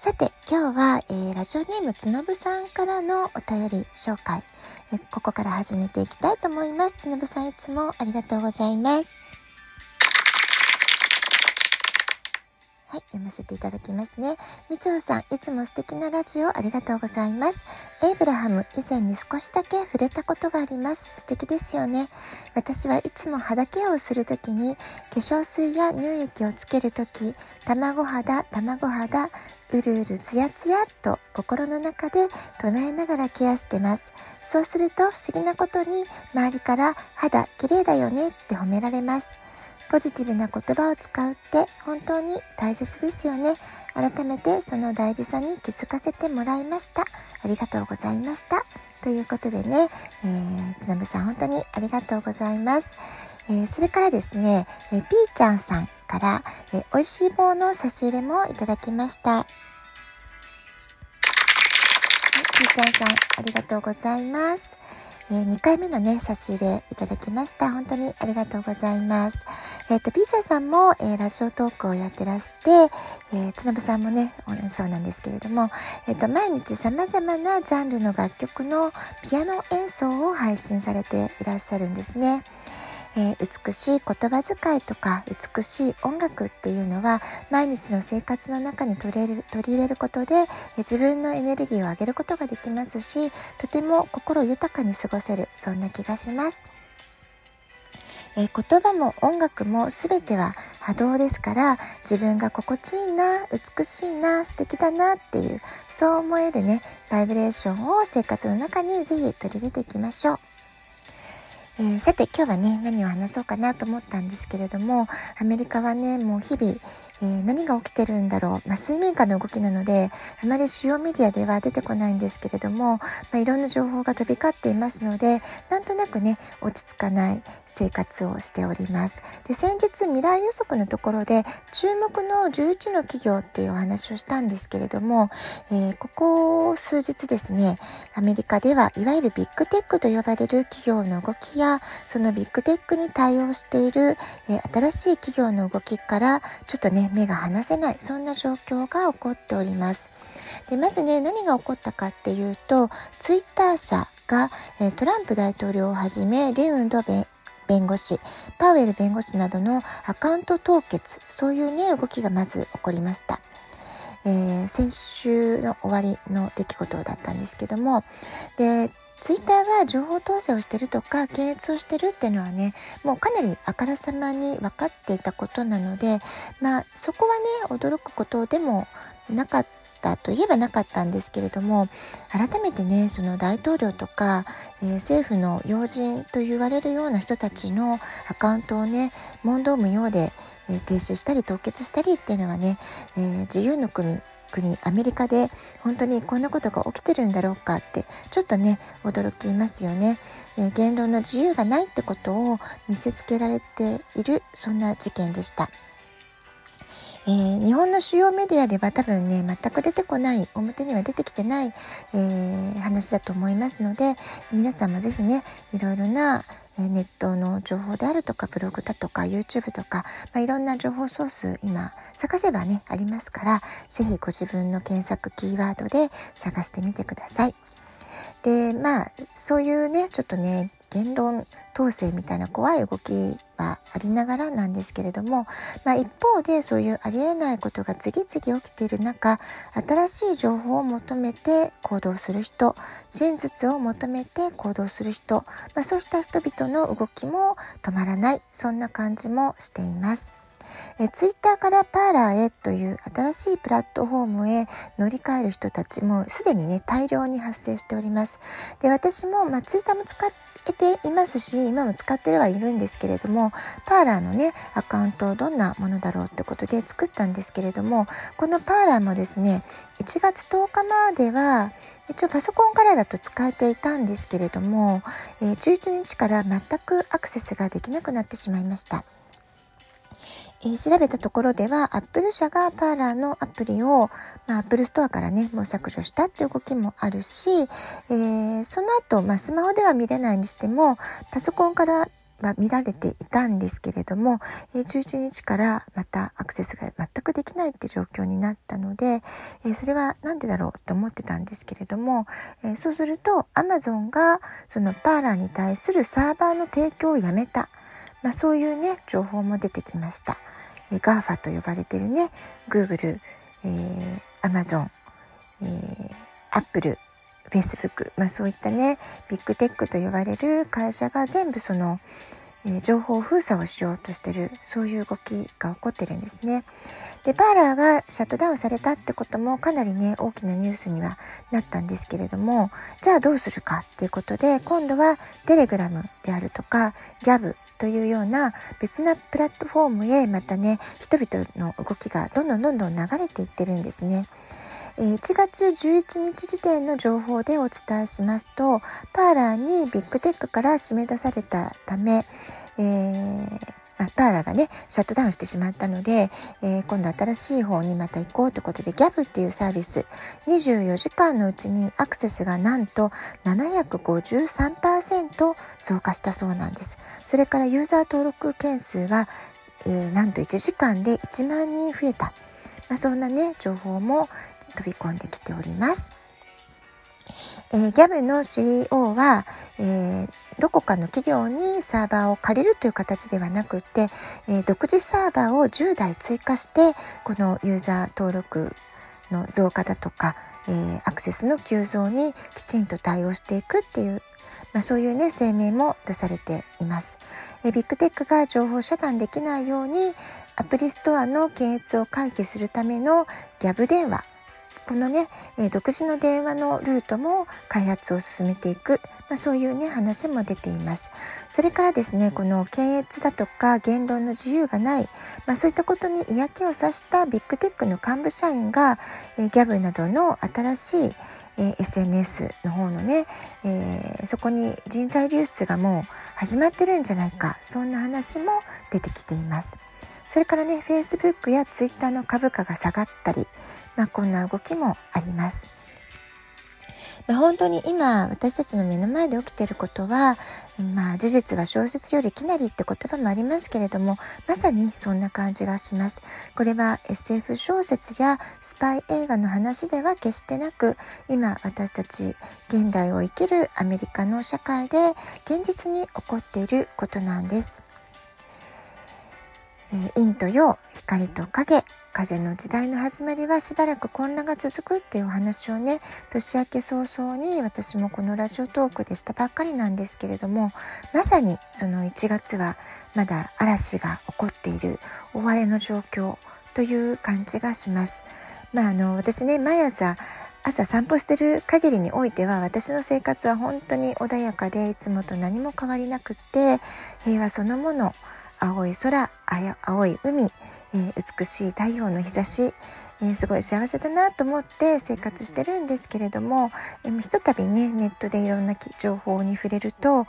さて、今日は、えー、ラジオネームつのぶさんからのお便り紹介、えここから始めていきたいと思います。つのぶさんいつもありがとうございます。はい、読ませていただきますね。みちょうさん、いつも素敵なラジオありがとうございます。エイブラハム、以前に少しだけ触れたことがあります。素敵ですよね。私はいつも肌ケアをするときに、化粧水や乳液をつけるとき、卵肌、卵肌、うるうるつやつやと心の中で唱えながらケアしてます。そうすると不思議なことに周りから肌綺麗だよねって褒められます。ポジティブな言葉を使うって本当に大切ですよね。改めてその大事さに気づかせてもらいました。ありがとうございました。ということでね、えー、つなぶさん本当にありがとうございます。えー、それからですね、えー、ピーちゃんさんから、えー、美味しい棒の差し入れもいただきました。ピーちゃんさん、ありがとうございます。えー、2回目のね、差し入れいただきました。本当にありがとうございます。えっ、ー、と、ピーチャーさんも、えー、ラジオトークをやってらして、えー、つのぶさんもね、そうなんですけれども、えっ、と、毎日様々なジャンルの楽曲のピアノ演奏を配信されていらっしゃるんですね。えー、美しい言葉遣いとか美しい音楽っていうのは毎日の生活の中に取り入れる取り入れることで、えー、自分のエネルギーを上げることができますしとても心豊かに過ごせるそんな気がします。えー、言葉も音楽も全ては波動ですから自分が心地いいな美しいな素敵だなっていうそう思えるねバイブレーションを生活の中にぜひ取り入れていきましょう。えー、さて今日はね何を話そうかなと思ったんですけれどもアメリカはねもう日々えー、何が起きてるんだろう、まあ、水面下の動きなのであまり主要メディアでは出てこないんですけれども、まあ、いろんな情報が飛び交っていますのでなんとなくね落ち着かない生活をしております。で先日未来予測のところで注目の11の企業っていうお話をしたんですけれども、えー、ここ数日ですねアメリカではいわゆるビッグテックと呼ばれる企業の動きやそのビッグテックに対応している、えー、新しい企業の動きからちょっとね目が離せないそんな状況が起こっておりますでまずね何が起こったかっていうとツイッター社が、えトランプ大統領をはじめレウンド弁護士パウエル弁護士などのアカウント凍結そういうね動きがまず起こりました。えー、先週の終わりの出来事だったんですけどもでツイッターが情報統制をしてるとか検閲をしてるっていうのはねもうかなりあからさまに分かっていたことなのでまあそこはね驚くことでもなかったといえばなかったんですけれども改めてねその大統領とか、えー、政府の要人と言われるような人たちのアカウントをね問答無用で、えー、停止したり凍結したりっていうのはね、えー、自由の国国アメリカで本当にこんなことが起きてるんだろうかってちょっとね驚きますよね、え言論の自由がないってことを見せつけられているそんな事件でした。えー、日本の主要メディアでは多分ね全く出てこない表には出てきてない、えー、話だと思いますので皆さんも是非ねいろいろなネットの情報であるとかブログだとか YouTube とか、まあ、いろんな情報ソース今探せばねありますから是非ご自分の検索キーワードで探してみてください。でまあそういうねちょっとね言論統制みたいな怖い動きはありながらなんですけれども、まあ、一方でそういうありえないことが次々起きている中新しい情報を求めて行動する人真実を求めて行動する人、まあ、そうした人々の動きも止まらないそんな感じもしています。えツイッターからパーラーへという新しいプラットフォームへ乗り換える人たちもすでにね大量に発生しております。で私も、まあ、ツイッターも使えていますし今も使ってはいるんですけれどもパーラーのねアカウントどんなものだろうってことで作ったんですけれどもこのパーラーもですね1月10日までは一応パソコンからだと使えていたんですけれども、え、11日から全くアクセスができなくなってしまいました。え、調べたところでは、Apple 社がパーラーのアプリを、まあ、Apple ストアからね、もう削除したっていう動きもあるし、えー、その後、まあ、スマホでは見れないにしても、パソコンからは見られていたんですけれども、えー、11日からまたアクセスが全くできないって状況になったので、え、それは何でだろうと思ってたんですけれども、え、そうすると Amazon がそのパーラーに対するサーバーの提供をやめた、まあ、そういうね情報も出てきました。えー、GAFA と呼ばれてるね Google、えー、Amazon、えー、Apple Facebook、まあ、そういったねビッグテックと呼ばれる会社が全部その、えー、情報封鎖をしようとしてるそういう動きが起こってるんですね。でパーラーがシャットダウンされたってこともかなりね大きなニュースにはなったんですけれどもじゃあどうするかっていうことで今度はテレグラムであるとかギャブというような別なプラットフォームへまたね人々の動きがどんどんどんどん流れていってるんですね。1月11日時点の情報でお伝えしますと、パーラーにビッグテックから締め出されたため、えーまあ、パーラーがね、シャットダウンしてしまったので、えー、今度新しい方にまた行こうということで、ギャブっていうサービス、24時間のうちにアクセスがなんと753%増加したそうなんです。それからユーザー登録件数は、えー、なんと1時間で1万人増えた。まあ、そんなね、情報も、飛び込んできております。えー、ギャブの CEO は、えー、どこかの企業にサーバーを借りるという形ではなくて、えー、独自サーバーを10台追加してこのユーザー登録の増加だとか、えー、アクセスの急増にきちんと対応していくっていう、まあ、そういうね声明も出されています。えー、ビッグテックが情報遮断できないようにアプリストアの検閲を回避するためのギャブ電話このね、え独自の電話のルートも開発を進めていく、まあ、そういうね話も出ています。それからですねこの検閲だとか言論の自由がない、まあ、そういったことに嫌気をさしたビッグテックの幹部社員が、えギャブなどの新しいえ SNS の方のね、えー、そこに人材流出がもう始まってるんじゃないかそんな話も出てきています。それからね Facebook や Twitter の株価が下がったり、まあ、こんな動きもあります。まあ、本当に今私たちの目の前で起きていることは、まあ、事実は小説よりきなりって言葉もありますけれどもまさにそんな感じがします。これは SF 小説やスパイ映画の話では決してなく今私たち現代を生きるアメリカの社会で現実に起こっていることなんです。え陰と陽、光と影、風の時代の始まりはしばらく混乱が続くっていうお話をね、年明け早々に私もこのラジオトークでしたばっかりなんですけれども、まさにその1月はまだ嵐が起こっている終われの状況という感じがします。まああの、私ね、毎朝朝散歩してる限りにおいては私の生活は本当に穏やかでいつもと何も変わりなくって平和そのもの青い空青い海、えー、美しい太陽の日差し、えー、すごい幸せだなと思って生活してるんですけれども、えー、ひとたびねネットでいろんな情報に触れると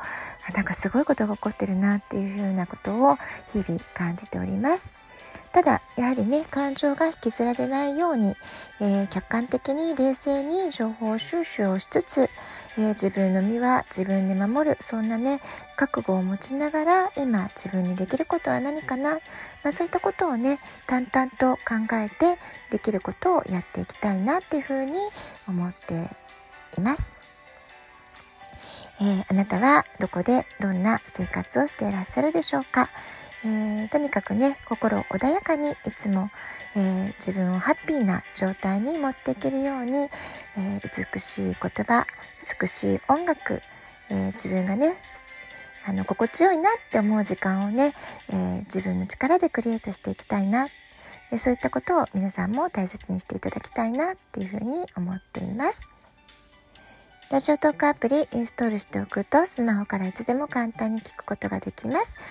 なんかすごいことが起こってるなっていうふうなことを日々感じております。ただやはりね感情が引きずられないように、えー、客観的に冷静に情報収集をしつつ、えー、自分の身は自分で守るそんなね覚悟を持ちながら今自分にできることは何かな、まあ、そういったことをね淡々と考えてできることをやっていきたいなっていうふうに思っています。えー、あなたはどこでどんな生活をしていらっしゃるでしょうか、えー、とにかくね心穏やかにいつも、えー、自分をハッピーな状態に持っていけるように、え美しい言葉美しい音楽、え自分がねあの心地よいなって思う時間をね、え自分の力でクリエイトしていきたいなでそういったことを皆さんも大切にしていただきたいなっていうふうに思っています。ラジオトークアプリインストールしておくとスマホからいつでも簡単に聞くことができます。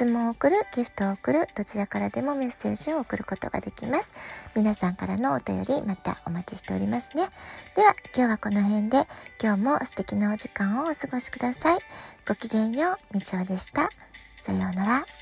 質問を送る、ギフトを送る、どちらからでもメッセージを送ることができます。皆さんからのお便り、またお待ちしておりますね。では、今日はこの辺で、今日も素敵なお時間をお過ごしください。ごきげんよう、みちおでした。さようなら。